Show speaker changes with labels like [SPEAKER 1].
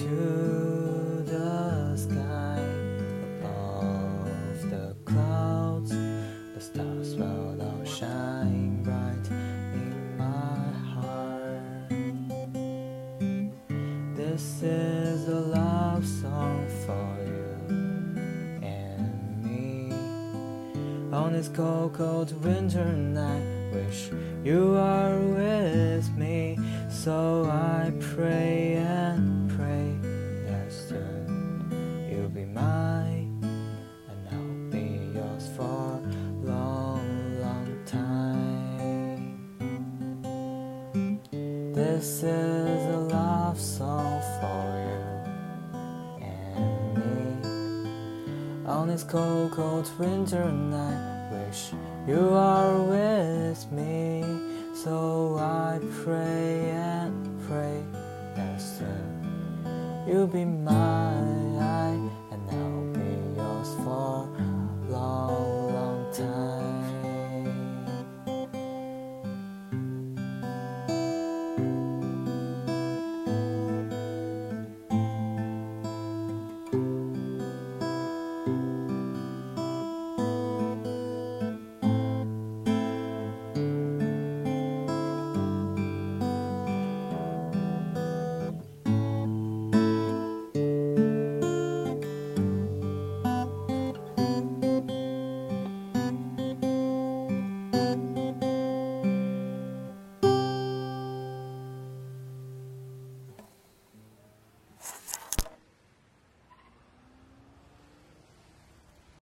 [SPEAKER 1] to the sky above the clouds. The stars will all shine bright in my heart. This is a love song for you and me. On this cold, cold winter night, wish you are with me. So I pray This is a love song for you and me. On this cold, cold winter night, wish you are with me. So I pray and pray that soon you'll be mine,